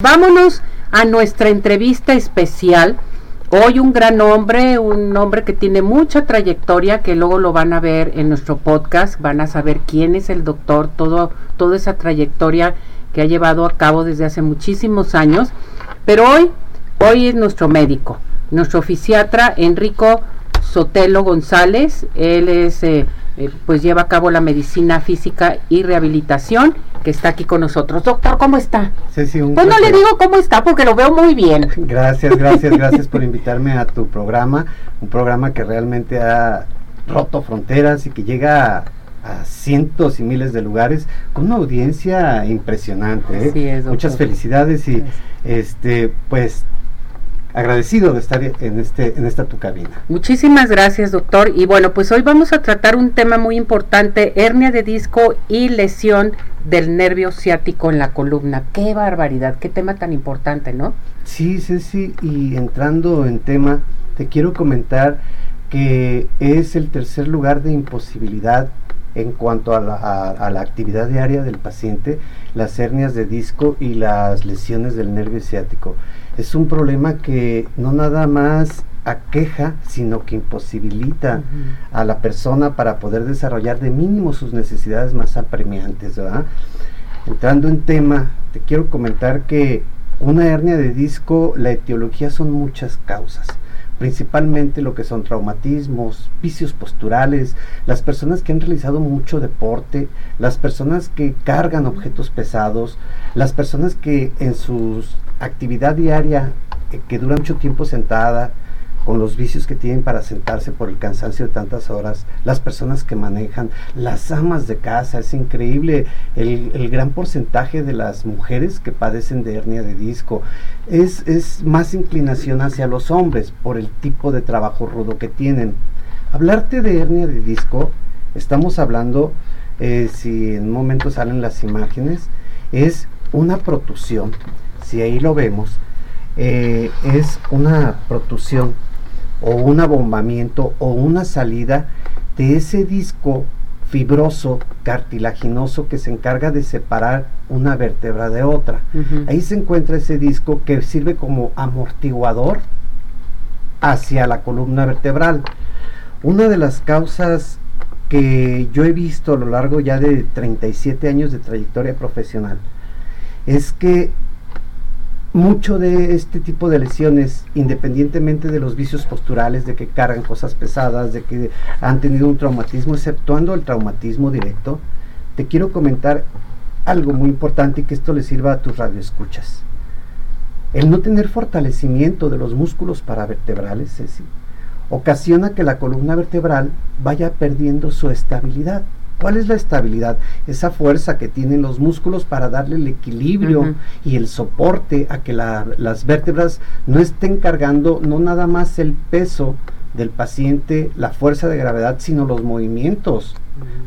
Vámonos a nuestra entrevista especial. Hoy un gran hombre, un hombre que tiene mucha trayectoria, que luego lo van a ver en nuestro podcast, van a saber quién es el doctor, todo, toda esa trayectoria que ha llevado a cabo desde hace muchísimos años. Pero hoy, hoy es nuestro médico, nuestro fisiatra Enrico Sotelo González. Él es eh, eh, pues lleva a cabo la medicina física y rehabilitación, que está aquí con nosotros. Doctor, ¿cómo está? Sí, un pues no le digo cómo está porque lo veo muy bien. Gracias, gracias, gracias por invitarme a tu programa, un programa que realmente ha roto fronteras y que llega a, cientos y miles de lugares con una audiencia impresionante. ¿eh? Muchas felicidades y este pues agradecido de estar en este en esta tu cabina. Muchísimas gracias, doctor. Y bueno, pues hoy vamos a tratar un tema muy importante, hernia de disco y lesión del nervio ciático en la columna. Qué barbaridad, qué tema tan importante, ¿no? Sí, sí, sí, y entrando en tema, te quiero comentar que es el tercer lugar de imposibilidad en cuanto a la, a la, actividad diaria del paciente, las hernias de disco y las lesiones del nervio ciático. Es un problema que no nada más aqueja, sino que imposibilita a la persona para poder desarrollar de mínimo sus necesidades más apremiantes, ¿verdad? Entrando en tema, te quiero comentar que una hernia de disco, la etiología son muchas causas principalmente lo que son traumatismos, vicios posturales, las personas que han realizado mucho deporte, las personas que cargan objetos pesados, las personas que en su actividad diaria eh, que dura mucho tiempo sentada, con los vicios que tienen para sentarse por el cansancio de tantas horas, las personas que manejan, las amas de casa, es increíble el, gran porcentaje de las mujeres que padecen de hernia de disco. Es, es más inclinación hacia los hombres por el tipo de trabajo rudo que tienen. Hablarte de hernia de disco, estamos hablando, eh, si en un momento salen las imágenes, es una protusión, si ahí lo vemos, eh, es una protusión o un abombamiento o una salida de ese disco fibroso, cartilaginoso que se encarga de separar una vértebra de otra. Ahí se encuentra ese disco que sirve como amortiguador hacia la columna vertebral. Una de las causas que yo he visto a lo largo ya de 37 años de trayectoria profesional es que mucho de este tipo de lesiones, independientemente de los vicios posturales, de que cargan cosas pesadas, de que han tenido un traumatismo, exceptuando el traumatismo directo, te quiero comentar algo muy importante y que esto le sirva a tus radioescuchas. El no tener fortalecimiento de los músculos paravertebrales, Ceci, ocasiona que la columna vertebral vaya perdiendo su estabilidad. ¿Cuál es la estabilidad? Esa fuerza que tienen los músculos para darle el equilibrio y el soporte a que las vértebras no estén cargando no nada más el peso del paciente, la fuerza de gravedad, sino los movimientos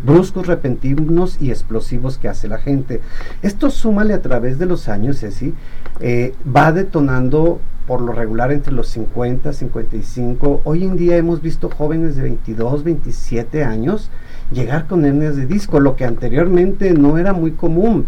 bruscos, repentinos y explosivos que hace la gente. Esto súmale a través de los años, ¿sí? Eh, va detonando por lo regular entre los 50, 55. Hoy en día hemos visto jóvenes de 22, 27 años llegar con hernias de disco, lo que anteriormente no era muy común.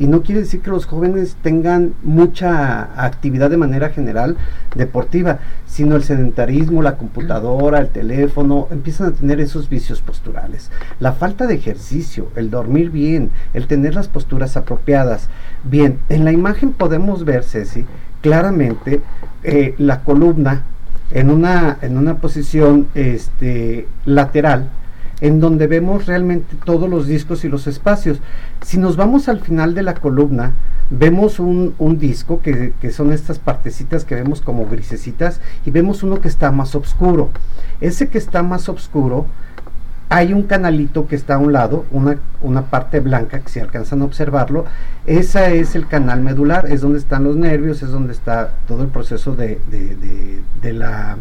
Y no quiere decir que los jóvenes tengan mucha actividad de manera general deportiva, sino el sedentarismo, la computadora, el teléfono, empiezan a tener esos vicios posturales. La falta de ejercicio, el dormir bien, el tener las posturas apropiadas. Bien, en la imagen podemos ver, Ceci, claramente eh, la columna en una, en una posición este, lateral en donde vemos realmente todos los discos y los espacios. Si nos vamos al final de la columna, vemos un, disco que, son estas partecitas que vemos como grisecitas y vemos uno que está más oscuro. Ese que está más oscuro, hay un canalito que está a un lado, una, una parte blanca que si alcanzan a observarlo, esa es el canal medular, es donde están los nervios, es donde está todo el proceso de, de la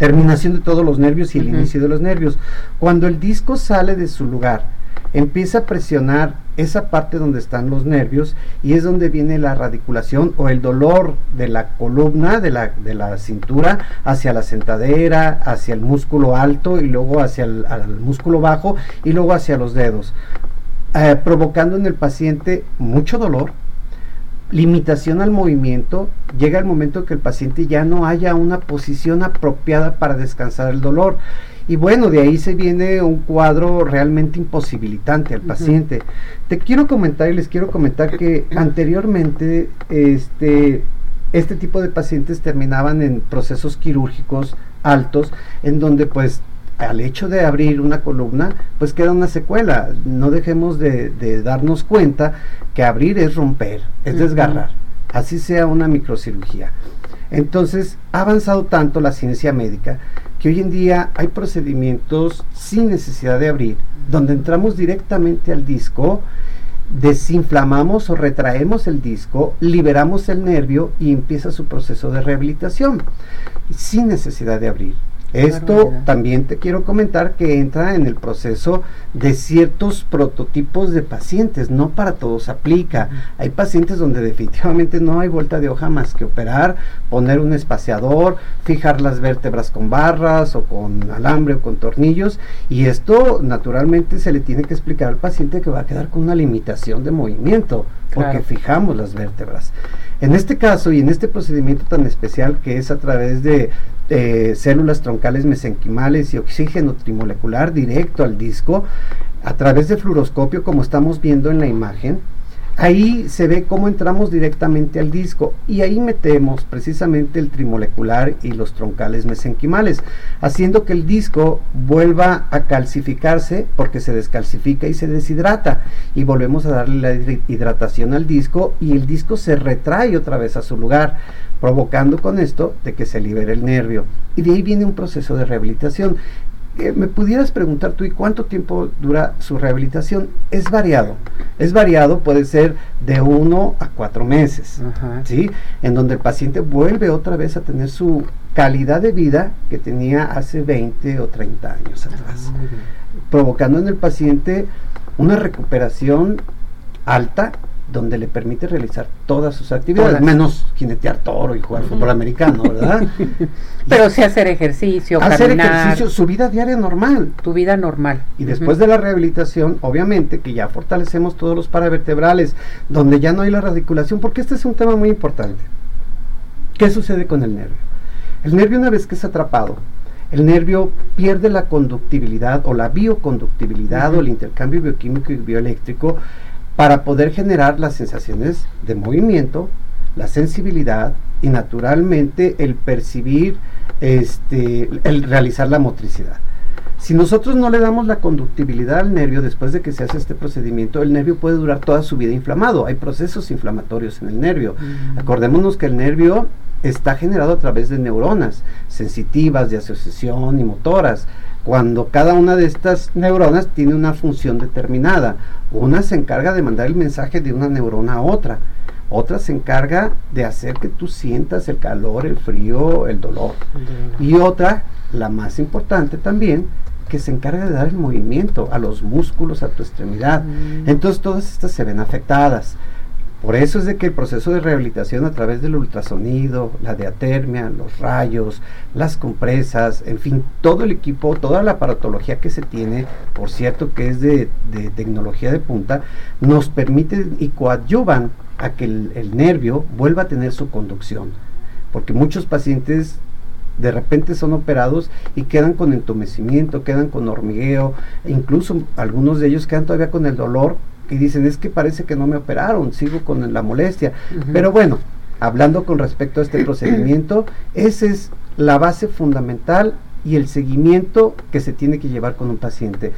terminación de todos los nervios y el inicio de los nervios. Cuando el disco sale de su lugar, empieza a presionar esa parte donde están los nervios y es donde viene la radiculación o el dolor de la columna, de la, de la cintura, hacia la sentadera, hacia el músculo alto y luego hacia el músculo bajo y luego hacia los dedos, eh, provocando en el paciente mucho dolor, limitación al movimiento, llega el momento que el paciente ya no haya una posición apropiada para descansar el dolor. Y bueno, de ahí se viene un cuadro realmente imposibilitante al paciente. Te quiero comentar y les quiero comentar que anteriormente este, este tipo de pacientes terminaban en procesos quirúrgicos altos, en donde pues al hecho de abrir una columna, pues queda una secuela. No dejemos de, darnos cuenta que abrir es romper, es desgarrar, así sea una microcirugía. Entonces, ha avanzado tanto la ciencia médica que hoy en día hay procedimientos sin necesidad de abrir, donde entramos directamente al disco, desinflamamos o retraemos el disco, liberamos el nervio y empieza su proceso de rehabilitación, sin necesidad de abrir. Esto también te quiero comentar que entra en el proceso de ciertos prototipos de pacientes, no para todos aplica. Hay pacientes donde definitivamente no hay vuelta de hoja más que operar, poner un espaciador, fijar las vértebras con barras o con alambre o con tornillos y esto naturalmente se le tiene que explicar al paciente que va a quedar con una limitación de movimiento porque fijamos las vértebras. En este caso y en este procedimiento tan especial que es a través de células troncales mesenquimales y oxígeno trimolecular directo al disco a través de fluoroscopio como estamos viendo en la imagen. Ahí se ve cómo entramos directamente al disco y ahí metemos precisamente el trimolecular y los troncales mesenquimales, haciendo que el disco vuelva a calcificarse porque se descalcifica y se deshidrata y volvemos a darle la hidratación al disco y el disco se retrae otra vez a su lugar provocando con esto de que se libere el nervio. Y de ahí viene un proceso de rehabilitación. Eh, me pudieras preguntar tú, ¿y cuánto tiempo dura su rehabilitación? Es variado. Es variado, puede ser de uno a cuatro meses, ¿sí? En donde el paciente vuelve otra vez a tener su calidad de vida que tenía hace 20 o 30 años atrás, ah, provocando en el paciente una recuperación alta donde le permite realizar todas sus actividades, menos jinetear toro y jugar fútbol americano, ¿verdad? Pero sí hacer ejercicio, hacer ejercicio, su vida diaria normal. Tu vida normal. Y después de la rehabilitación, obviamente que ya fortalecemos todos los paravertebrales, donde ya no hay la radiculación, porque este es un tema muy importante. ¿Qué sucede con el nervio? El nervio una vez que es atrapado, el nervio pierde la conductibilidad o la bioconductibilidad o el intercambio bioquímico y bioeléctrico para poder generar las sensaciones de movimiento, la sensibilidad y naturalmente el percibir, este, el realizar la motricidad. Si nosotros no le damos la conductibilidad al nervio después de que se hace este procedimiento, el nervio puede durar toda su vida inflamado. Hay procesos inflamatorios en el nervio. Mm. Acordémonos que el nervio está generado a través de neuronas sensitivas, de asociación y motoras cuando cada una de estas neuronas tiene una función determinada. Una se encarga de mandar el mensaje de una neurona a otra. Otra se encarga de hacer que tú sientas el calor, el frío, el dolor. Y otra, la más importante también, que se encarga de dar el movimiento a los músculos, a tu extremidad. Mm. Entonces todas estas se ven afectadas. Por eso es de que el proceso de rehabilitación a través del ultrasonido, la diatermia, los rayos, las compresas, en fin, todo el equipo, toda la aparatología que se tiene, por cierto que es de, tecnología de punta, nos permite y coadyuvan a que el, el nervio vuelva a tener su conducción. Porque muchos pacientes de repente son operados y quedan con entumecimiento, quedan con hormigueo, e incluso algunos de ellos quedan todavía con el dolor y dicen, es que parece que no me operaron, sigo con la molestia. Pero bueno, hablando con respecto a este procedimiento, esa es la base fundamental y el seguimiento que se tiene que llevar con un paciente.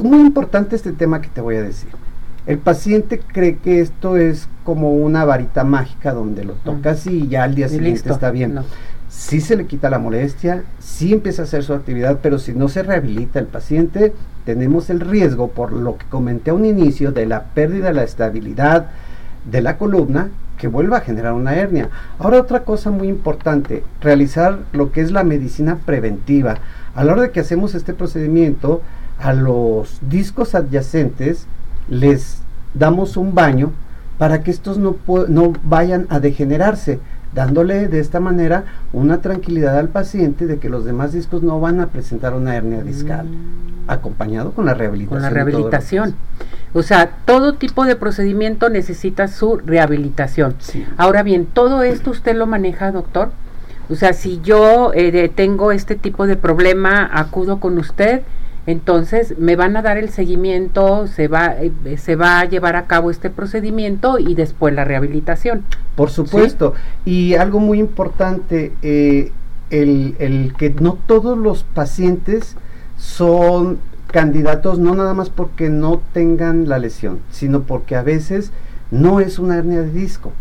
Muy importante este tema que te voy a decir. El paciente cree que esto es como una varita mágica donde lo tocas y ya al día siguiente está bien sí se le quita la molestia, sí empieza a hacer su actividad, pero si no se rehabilita el paciente, tenemos el riesgo, por lo que comenté a un inicio, de la pérdida de la estabilidad de la columna que vuelva a generar una hernia. Ahora otra cosa muy importante, realizar lo que es la medicina preventiva. A la hora de que hacemos este procedimiento, a los discos adyacentes les damos un baño para que estos no, no vayan a degenerarse dándole de esta manera una tranquilidad al paciente de que los demás discos no van a presentar una hernia discal, Mm. acompañado con la rehabilitación. con la rehabilitación. O sea, todo tipo de procedimiento necesita su rehabilitación. Sí. Ahora bien, todo esto usted lo maneja, doctor. O sea, si yo eh, tengo este tipo de problema, acudo con usted, entonces me van a dar el seguimiento, se va, eh, se va a llevar a cabo este procedimiento y después la rehabilitación. Por supuesto. Y algo muy importante, eh, el, el que no todos los pacientes son candidatos, no nada más porque no tengan la lesión, sino porque a veces no es una hernia de disco.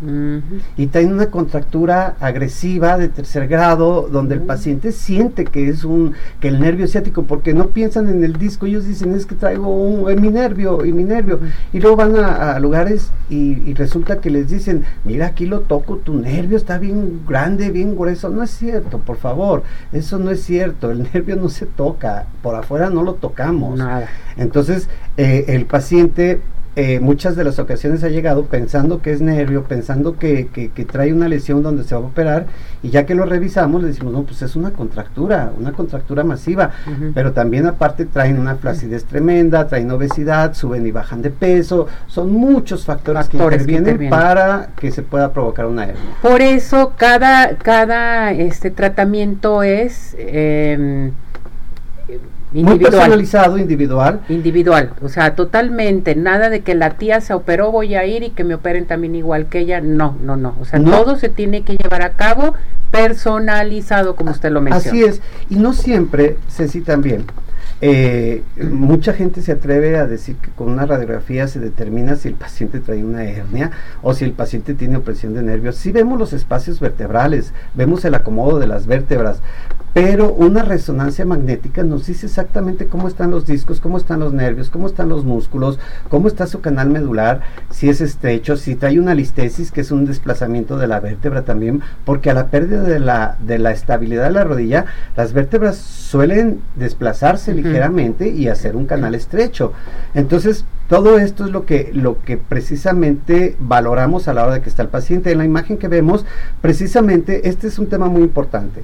Y traen una contractura agresiva de tercer grado donde el paciente siente que es un que el nervio ciático porque no piensan en el disco ellos dicen es que traigo un, en mi nervio y mi nervio y luego van a, a lugares y, y resulta que les dicen mira aquí lo toco tu nervio está bien grande bien grueso no es cierto por favor eso no es cierto el nervio no se toca por afuera no lo tocamos. Nada. entonces, eh, el paciente eh, muchas de las ocasiones ha llegado pensando que es nervio, pensando que, que- que trae una lesión donde se va a operar y ya que lo revisamos le decimos, no, pues es una contractura, una contractura masiva, pero también aparte traen una flacidez tremenda, traen obesidad, suben y bajan de peso, son muchos factores, que, Factores que intervienen intervienen. para que se pueda provocar una hernia. Por eso cada, cada este tratamiento es eh, Muy individual. personalizado, individual, Individual, o sea, totalmente, nada de que la tía se operó, voy a ir y que me operen también igual que ella, no, no, no, o sea, No. todo se tiene que llevar a cabo personalizado, como usted lo menciona. Así es, y no siempre, Ceci también, eh, mucha gente se atreve a decir que con una radiografía se determina si el paciente trae una hernia o si el paciente tiene opresión de nervios. Sí vemos los espacios vertebrales, vemos el acomodo de las vértebras, pero una resonancia magnética nos dice exactamente cómo están los discos, cómo están los nervios, cómo están los músculos, cómo está su canal medular, si es estrecho, si trae una listesis, que es un desplazamiento de la vértebra también, porque a la pérdida de la, de la estabilidad de la rodilla, las vértebras suelen desplazarse ligeramente y hacer un canal estrecho. Entonces, todo esto es lo que, lo que precisamente valoramos a la hora de que está el paciente. En la imagen que vemos, precisamente, este es un tema muy importante.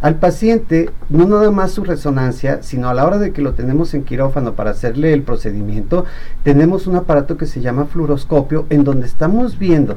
Al paciente, no nada más su resonancia, sino a la hora de que lo tenemos en quirófano para hacerle el procedimiento, tenemos un aparato que se llama fluoroscopio, en donde estamos viendo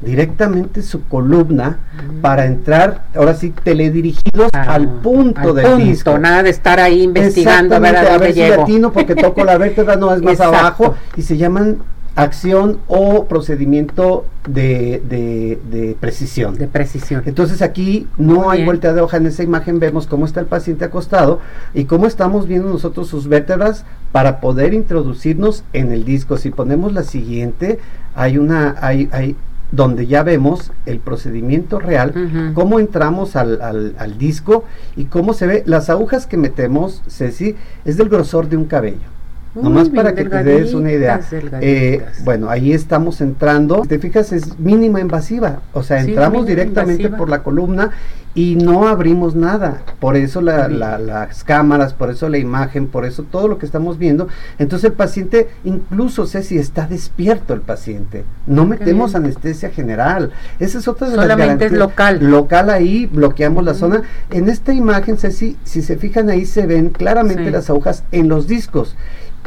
directamente su columna para entrar, ahora sí, teledirigidos Ah, al punto al del punto, disco. nada de estar ahí investigando a ver a dónde si llego. latino porque toco la vértebra, no es más Exacto. abajo, y se llaman acción o procedimiento de, de- de precisión. De precisión. Entonces aquí no Muy hay bien. vuelta de hoja, en esa imagen vemos cómo está el paciente acostado y cómo estamos viendo nosotros sus vértebras para poder introducirnos en el disco. Si ponemos la siguiente, hay una, hay, hay donde ya vemos el procedimiento real, cómo entramos al, al- al disco y cómo se ve. Las agujas que metemos, Ceci, es del grosor de un cabello. Muy Nomás para que te des una idea. Eh, bueno, ahí estamos entrando. Te fijas, es mínima invasiva. O sea, Sí, entramos directamente invasiva. por la columna y no abrimos nada. Por eso la- la- las cámaras, por eso la imagen, por eso todo lo que estamos viendo. Entonces el paciente, incluso sé si está despierto el paciente. No metemos anestesia general. Esa es otra de las Solamente es garantías. local. Local ahí, bloqueamos la zona. En esta imagen, Ceci, si se fijan ahí se ven claramente Sí. las agujas en los discos.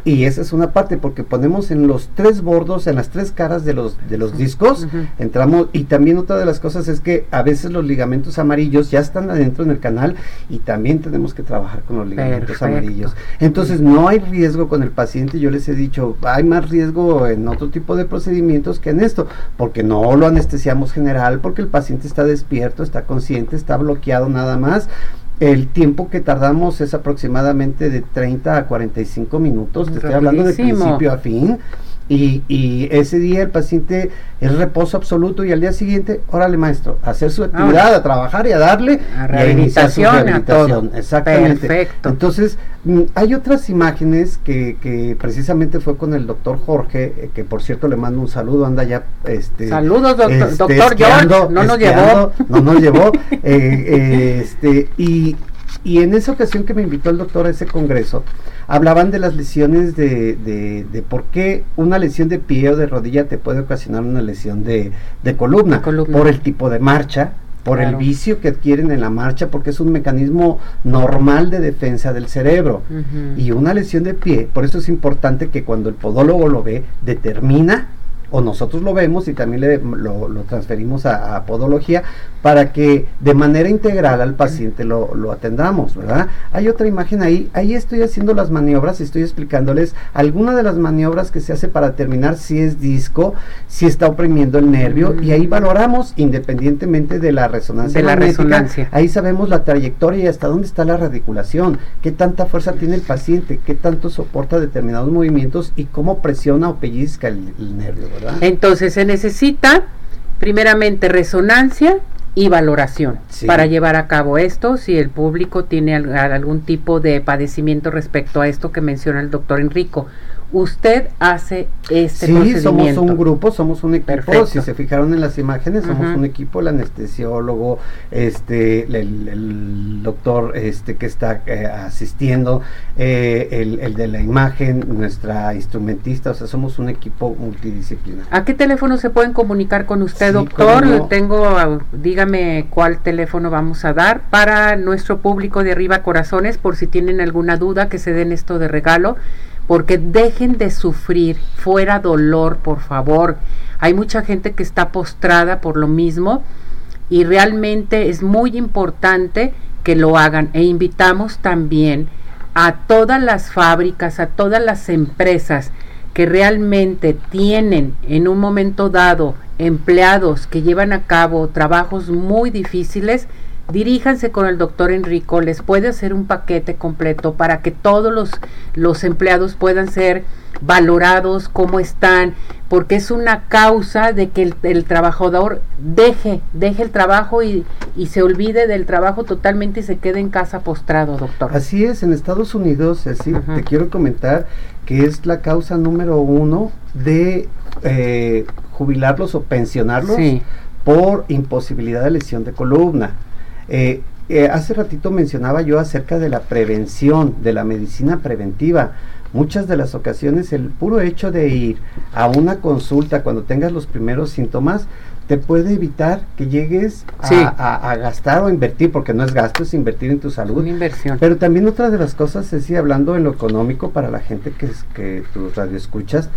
Y esa es una parte porque ponemos en los tres bordos, en las tres caras de los, de los discos, entramos y también otra de las cosas es que a veces los ligamentos amarillos ya están adentro en el canal y también tenemos que trabajar con los ligamentos Perfecto. amarillos. Entonces no hay riesgo con el paciente, yo les he dicho, hay más riesgo en otro tipo de procedimientos que en esto, porque no lo anestesiamos general, porque el paciente está despierto, está consciente, está bloqueado nada más. El tiempo que tardamos es aproximadamente de 30 a 45 minutos, te estoy hablando de principio a fin. Y, y ese día el paciente es reposo absoluto y al día siguiente, órale maestro, a hacer su actividad, a trabajar y a darle A y a rehabilitación, a rehabilitación. todo. Exactamente. Perfecto. Entonces, mm, hay otras imágenes que, que precisamente fue con el doctor Jorge, eh, que por cierto le mando un saludo, anda ya este Saludos, doctor, este, doctor George, no nos llevó. no nos llevó. eh, eh, este, y, y en esa ocasión que me invitó el doctor a ese congreso, hablaban de las lesiones de, de, de por qué una lesión de pie o de rodilla te puede ocasionar una lesión de, de columna, De columna. por el tipo de marcha por el vicio que adquieren en la marcha, porque es un mecanismo normal de defensa del cerebro. Y una lesión de pie, por eso es importante que cuando el podólogo lo ve, determina o nosotros lo vemos y también le, lo, transferimos a, podología para que de manera integral al paciente lo, atendamos, ¿verdad? Hay otra imagen ahí, ahí estoy haciendo las maniobras, estoy explicándoles algunas de las maniobras que se hace para determinar si es disco, si está oprimiendo el nervio y ahí valoramos independientemente de la resonancia. De la resonancia. Ahí sabemos la trayectoria y hasta dónde está la radiculación, qué tanta fuerza tiene el paciente, qué tanto soporta determinados movimientos y cómo presiona o pellizca el, el nervio. Entonces se necesita primeramente resonancia y valoración para llevar a cabo esto, si el público tiene algún tipo de padecimiento respecto a esto que menciona el doctor Enrico usted hace este sí, somos un grupo, somos un equipo. Si se fijaron en las imágenes, somos un equipo, el anestesiólogo, este, el, doctor este que está eh, asistiendo, eh, el, de la imagen, nuestra instrumentista, o sea, somos un equipo multidisciplinar. ¿A qué teléfono se pueden comunicar con usted, doctor? Tengo, ah, dígame cuál teléfono vamos a dar para nuestro público de arriba corazones, por si tienen alguna duda, que se den esto de regalo porque dejen de sufrir, fuera dolor, por favor. Hay mucha gente que está postrada por lo mismo y realmente es muy importante que lo hagan e invitamos también a todas las fábricas, a todas las empresas que realmente tienen en un momento dado empleados que llevan a cabo trabajos muy difíciles, diríjanse con el doctor Enrico, les puede hacer un paquete completo para que todos los, los empleados puedan ser valorados, cómo están, porque es una causa de que el, trabajador deje, deje el trabajo y, y, se olvide del trabajo totalmente y se quede en casa postrado, doctor. Así es, en Estados Unidos, así, te quiero comentar que es la causa número uno de eh, jubilarlos o pensionarlos por imposibilidad de lesión de columna. Eh, eh, hace ratito mencionaba yo acerca de la prevención, de la medicina preventiva. Muchas de las ocasiones el puro hecho de ir a una consulta cuando tengas los primeros síntomas te puede evitar que llegues a, gastar o invertir, porque no es gasto, es invertir en tu salud. Una inversión. Pero también otra de las cosas es, sí, hablando en lo económico para la gente que, es, que tu radio escuchas,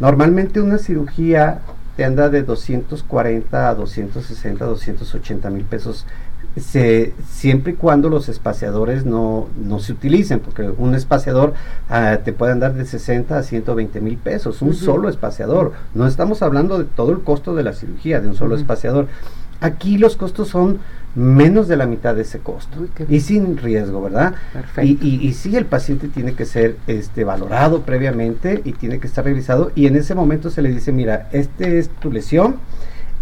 normalmente una cirugía te anda de 240 a 260, 280 mil pesos se, siempre y cuando los espaciadores no, no se utilicen, porque un espaciador ah, te puede andar de 60 a 120 mil pesos, un solo espaciador. No estamos hablando de todo el costo de la cirugía, de un solo espaciador. Aquí los costos son menos de la mitad de ese costo y sin riesgo, ¿verdad? Y, y, y, sí, el paciente tiene que ser este, valorado previamente y tiene que estar revisado y en ese momento se le dice, mira, este es tu lesión,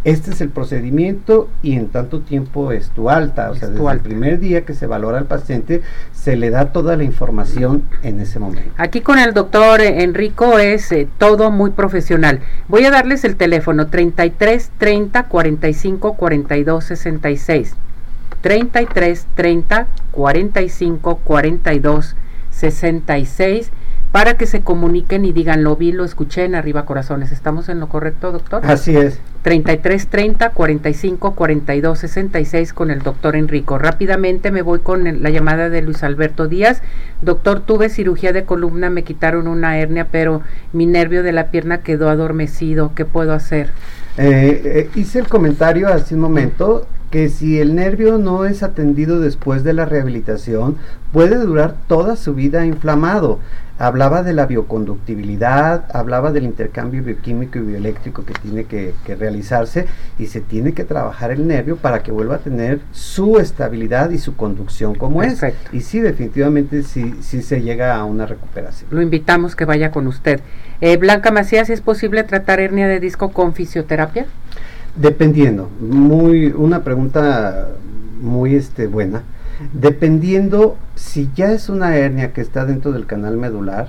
este es el procedimiento y en tanto tiempo es tu alta. O sea, desde el primer día que se valora al paciente, se le da toda la información en ese momento. Aquí con el doctor Enrico es eh, todo muy profesional. Voy a darles el teléfono 33 30 45 42 66. 33 30 45 42 66 para que se comuniquen y digan, lo vi, lo escuché en Arriba Corazones. ¿Estamos en lo correcto, doctor? Así es. 33 30 45 42 66 con el doctor Enrico. Rápidamente me voy con la llamada de Luis Alberto Díaz. Doctor, tuve cirugía de columna, me quitaron una hernia, pero mi nervio de la pierna quedó adormecido. ¿Qué puedo hacer? Eh, eh, hice el comentario hace un momento que si el nervio no es atendido después de la rehabilitación, puede durar toda su vida inflamado hablaba de la bioconductibilidad, hablaba del intercambio bioquímico y bioeléctrico que tiene que, realizarse y se tiene que trabajar el nervio para que vuelva a tener su estabilidad y su conducción como es. Y sí, definitivamente sí, sí se llega a una recuperación. Lo invitamos que vaya con usted. Eh, Blanca Macías, ¿es posible tratar hernia de disco con fisioterapia? Dependiendo, muy una pregunta muy este buena. Dependiendo si ya es una hernia que está dentro del canal medular,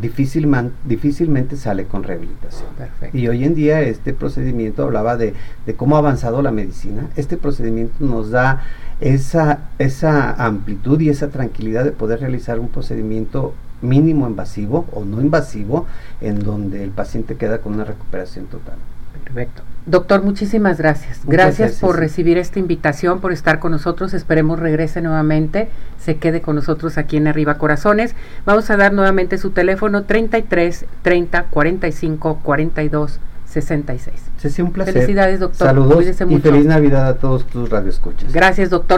difícilmente sale con rehabilitación. Y hoy en día este procedimiento hablaba de, cómo ha avanzado la medicina. Este procedimiento nos da esa, esa amplitud y esa tranquilidad de poder realizar un procedimiento mínimo invasivo o no invasivo en donde el paciente queda con una recuperación total. Perfecto. Doctor, muchísimas gracias. Muchas Gracias, gracias, por sí. recibir esta invitación, por estar con nosotros. Esperemos regrese nuevamente, se quede con nosotros aquí en Arriba Corazones. Vamos a dar nuevamente su teléfono 33 30 45 42 66. Ceci, un placer. Felicidades, doctor. Saludos Cuídese y mucho. feliz Navidad a todos tus radioescuchas. Gracias, doctor.